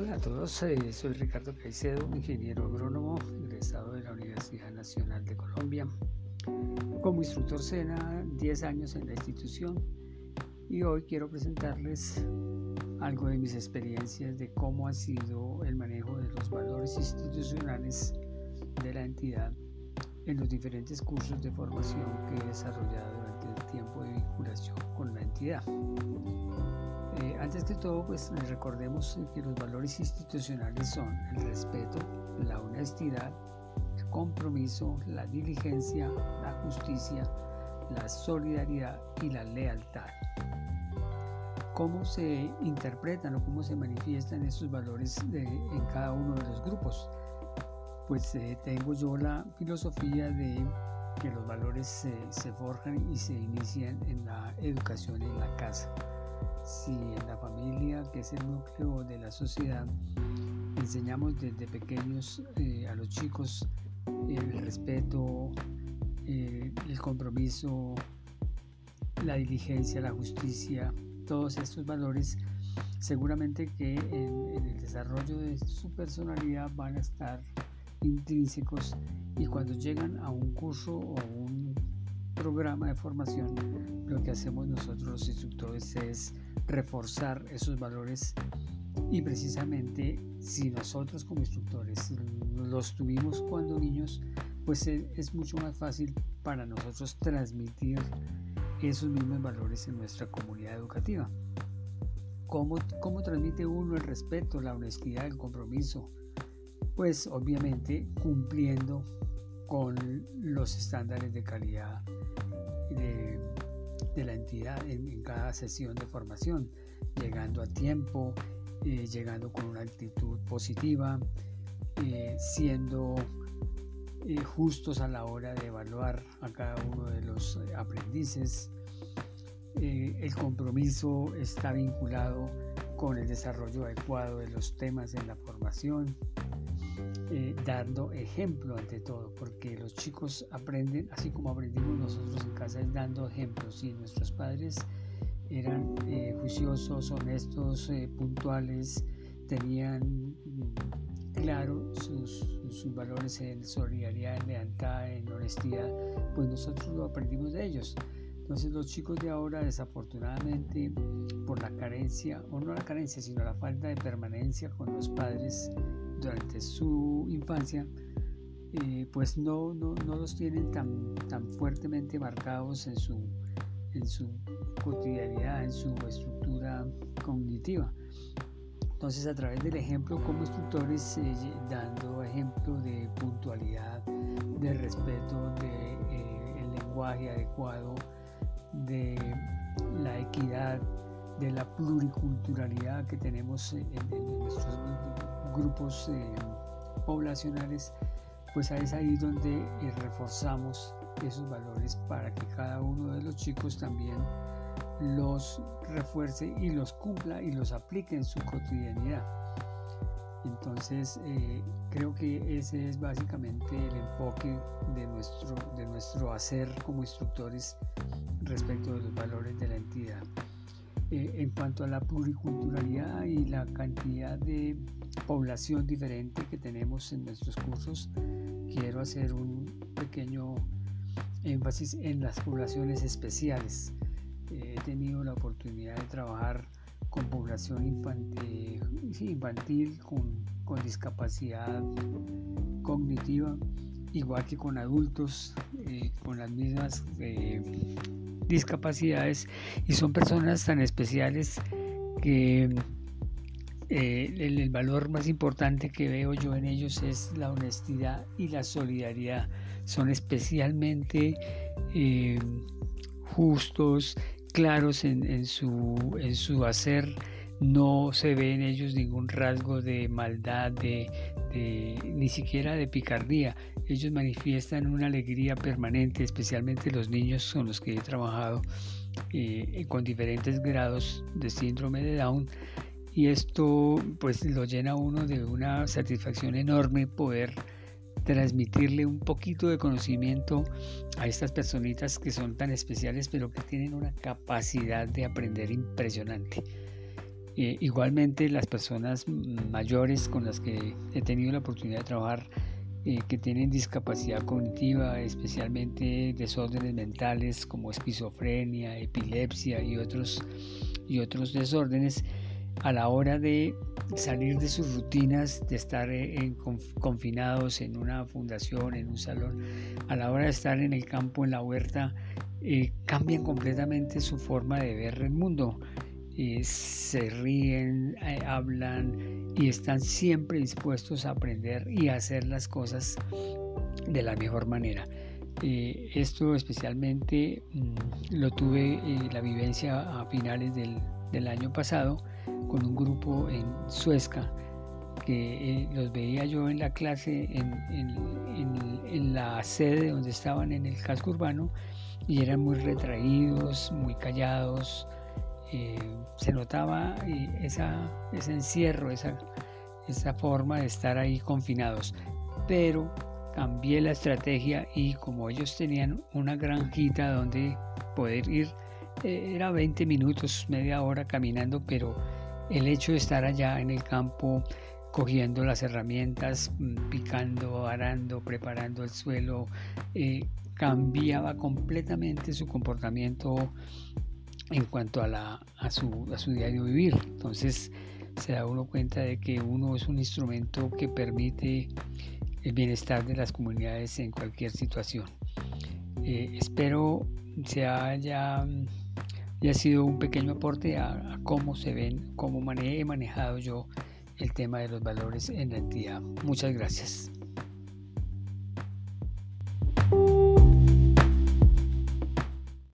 Hola a todos, eh, soy Ricardo Caicedo, ingeniero agrónomo, egresado de la Universidad Nacional de Colombia. Como instructor SENA, 10 años en la institución y hoy quiero presentarles algo de mis experiencias de cómo ha sido el manejo de los valores institucionales de la entidad en los diferentes cursos de formación que he desarrollado durante el tiempo de vinculación con la entidad. Antes que todo, pues recordemos que los valores institucionales son el respeto, la honestidad, el compromiso, la diligencia, la justicia, la solidaridad y la lealtad. ¿Cómo se interpretan o cómo se manifiestan estos valores en cada uno de los grupos? Pues eh, tengo yo la filosofía de que los valores se forjan y se inician en la educación en la casa si en la familia, que es el núcleo de la sociedad, enseñamos desde pequeños eh, a los chicos el respeto, eh, el compromiso, la diligencia, la justicia, todos estos valores, seguramente que en, en, el desarrollo de su personalidad van a estar intrínsecos y cuando llegan a un curso o un programa de formación, lo que hacemos nosotros los instructores es reforzar esos valores y precisamente si nosotros como instructores los tuvimos cuando niños, pues e, es mucho más fácil para nosotros transmitir esos mismos valores en nuestra comunidad educativa. ¿Cómo, cómo transmite uno el respeto, la honestidad, el compromiso? Pues obviamente cumpliendo con los estándares de calidad de, de la entidad en, cada sesión de formación, llegando a tiempo, eh, llegando con una actitud positiva, eh, siendo eh, justos a la hora de evaluar a cada uno de los aprendices. el compromiso está vinculado con el desarrollo adecuado de los temas en la formación, eh, dando ejemplo ante todo, porque los chicos aprenden, así como aprendimos nosotros en casa, es dando ejemplos. Si nuestros padres eran eh, juiciosos, honestos, eh, puntuales, tenían mm, claro sus, sus, valores en solidaridad, en lealtad, en honestidad, pues nosotros lo aprendimos de ellos. Entonces los chicos de ahora desafortunadamente por la carencia, o no la carencia, sino la falta de permanencia con los padres, durante su infancia, eh, pues no, no, no, los tienen tan, tan fuertemente marcados en su, en su cotidianidad, en su estructura cognitiva. Entonces, a través del ejemplo como instructores, eh, dando ejemplo de puntualidad, de respeto, de eh, el lenguaje adecuado, de la equidad, de la pluriculturalidad que tenemos en, nuestros grupos eh, poblacionales, pues es ahí donde eh, reforzamos esos valores para que cada uno de los chicos también los refuerce y los cumpla y los aplique en su cotidianidad. Entonces, eh, creo que ese es básicamente el enfoque de nuestro, de nuestro hacer como instructores respecto de los valores de la entidad. En cuanto a la pluriculturalidad y la cantidad de población diferente que tenemos en nuestros cursos, quiero hacer un pequeño énfasis en las poblaciones especiales. he tenido la oportunidad de trabajar con población infantil, con, discapacidad cognitiva, igual que con adultos eh, con las mismas eh, discapacidades y son personas tan especiales que eh, el, valor más importante que veo yo en ellos es la honestidad y la solidaridad. Son especialmente eh, justos, claros en, su, en su hacer. No se ve en ellos ningún rasgo de maldad, de, ni siquiera de picardía. Ellos manifiestan una alegría permanente, especialmente los niños con los que he trabajado eh, con diferentes grados de síndrome de Down y esto pues lo llena uno de una satisfacción enorme poder transmitirle un poquito de conocimiento a estas personitas que son tan especiales pero que tienen una capacidad de aprender impresionante. Eh, igualmente las personas mayores con las que he tenido la oportunidad de trabajar eh, que tienen discapacidad cognitiva, especialmente desórdenes mentales como esquizofrenia, epilepsia y otros, y otros desórdenes, a la hora de salir de sus rutinas, de estar en, confinados en una fundación, en un salón, a la hora de estar en el campo, en la huerta, eh, cambian completamente su forma de ver el mundo. Eh, se ríen, eh, hablan y están siempre dispuestos a aprender y a hacer las cosas de la mejor manera. esto especialmente mm, lo tuve la vivencia a finales del, del año pasado con un grupo en Suezca que eh, los veía yo en la clase en, en, la sede donde estaban en el casco urbano y eran muy retraídos, muy callados. Eh, se notaba eh, esa, ese encierro, esa, esa forma de estar ahí confinados. Pero cambié la estrategia y como ellos tenían una granjita donde poder ir, era 20 minutos, media hora caminando, pero el hecho de estar allá en el campo cogiendo las herramientas, mm, picando, arando, preparando el suelo, eh, cambiaba completamente su comportamiento en cuanto a, la, a, su, a su diario vivir. Entonces se da uno cuenta de que uno es un instrumento que permite el bienestar de las comunidades en cualquier situación. Eh, espero se haya y ha sido un pequeño aporte a, cómo se ven, cómo he manejado yo el tema de los valores en la entidad. Muchas gracias.